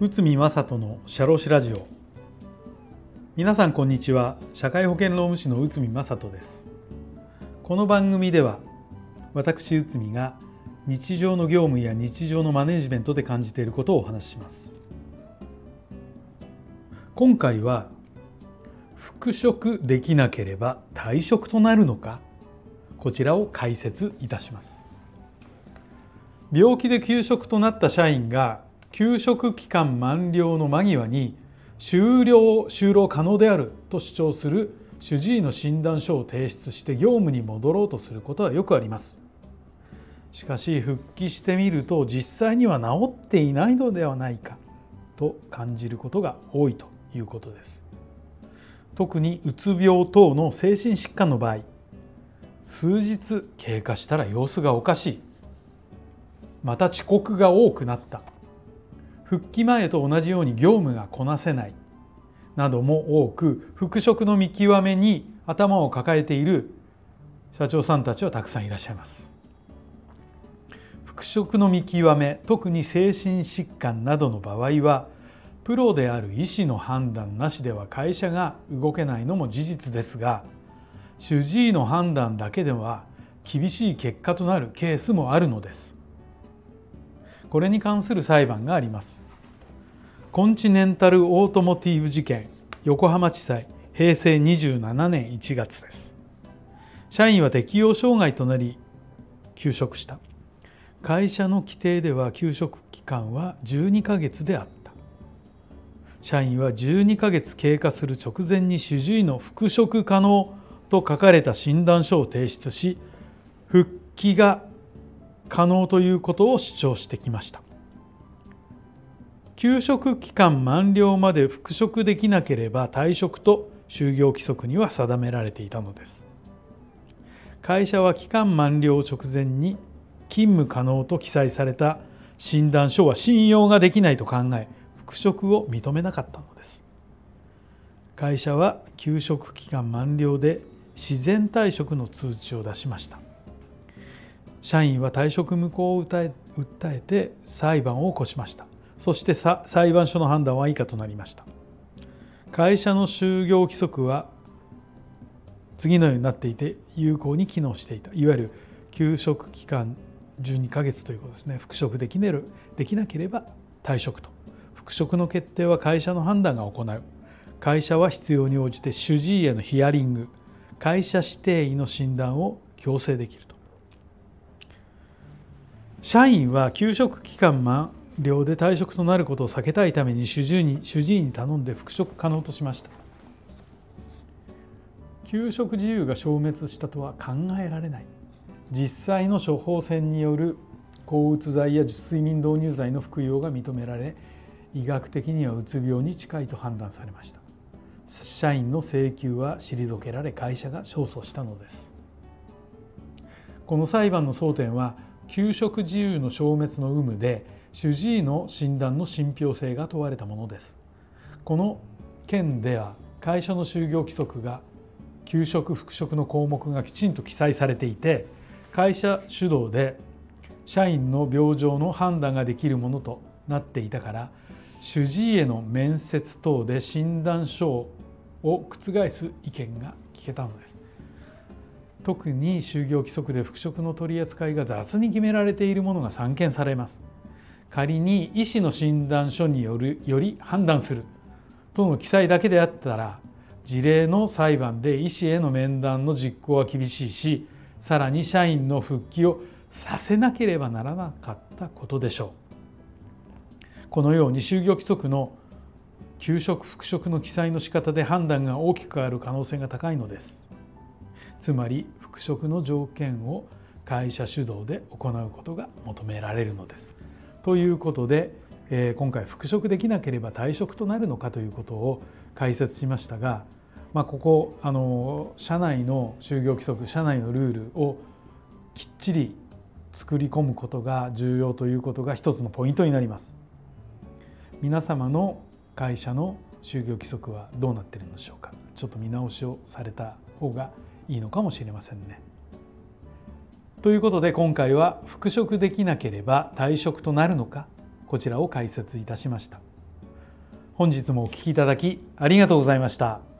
内海正人の社労士ラジオ。皆さんこんにちは。社会保険労務士の内海正人です。この番組では私内海が日常の業務や日常のマネジメントで感じていることをお話しします。今回は復職できなければ退職となるのかこちらを解説いたします。病気で休職となった社員が休職期間満了の間際に終了就労可能であると主張する主治医の診断書を提出して業務に戻ろうとすることはよくあります。しかし復帰してみると実際には治っていないのではないかと感じることが多いということです。特にうつ病等の精神疾患の場合数日経過したら様子がおかしい。また遅刻が多くなった。復帰前と同じように業務がこなせない。なども多く復職の見極めに頭を抱えている社長さんたちはたくさんいらっしゃいます。復職の見極め特に精神疾患などの場合はプロである医師の判断なしでは会社が動けないのも事実ですが主治医の判断だけでは厳しい結果となるケースもあるのです。これに関する裁判があります。コンチネンタルオートモティブ事件横浜地裁平成27年1月です。社員は適応障害となり休職した。会社の規定では休職期間は12ヶ月であった。社員は12ヶ月経過する直前に主治医の復職可能と書かれた診断書を提出し復帰が可能ということを主張してきました。休職期間満了まで復職できなければ退職と就業規則には定められていたのです。会社は期間満了直前に勤務可能と記載された診断書は信用ができないと考え復職を認めなかったのです。会社は休職期間満了で自然退職の通知を出しました。社員は退職無効を訴え訴えて裁判を起こしました。そして裁判所の判断は以下となりました。会社の就業規則は次のようになっていて有効に機能していた。いわゆる休職期間12ヶ月ということですね。復職できるできなければ退職と。復職の決定は会社の判断が行う。会社は必要に応じて主治医へのヒアリング。会社指定医の診断を強制できると。社員は休職期間満了で退職となることを避けたいために主治医に主治医に頼んで復職可能としました。休職自由が消滅したとは考えられない。実際の処方箋による抗うつ剤や睡眠導入剤の服用が認められ医学的にはうつ病に近いと判断されました。社員の請求は退けられ会社が勝訴したのです。この裁判の争点は給食自由の消滅の有無で主治医の診断の信憑性が問われたものです。この件では会社の就業規則が給食復職の項目がきちんと記載されていて会社主導で社員の病状の判断ができるものとなっていたから主治医への面接等で診断書を覆す意見が聞けたのです。特に就業規則で復職の取り扱いが雑に決められているものが散見されます。仮に医師の診断書によるより判断するとの記載だけであったら事例の裁判で医師への面談の実行は厳しいしさらに社員の復帰をさせなければならなかったことでしょう。このように就業規則の休職復職の記載の仕方で判断が大きく変わる可能性が高いのです。つまり復職の条件を会社主導で行うことが求められるのです。ということで、え今回復職できなければ退職となるのかということを解説しましたが、まあ、ここあの社内の就業規則社内のルールをきっちり作り込むことが重要ということが一つのポイントになります。皆様の会社の就業規則はどうなってるのでしょうかちょっと見直しをされた方がいいのかもしれませんね。ということで今回は復職できなければ退職となるのかこちらを解説いたしました。本日もお聴きいただきありがとうございました。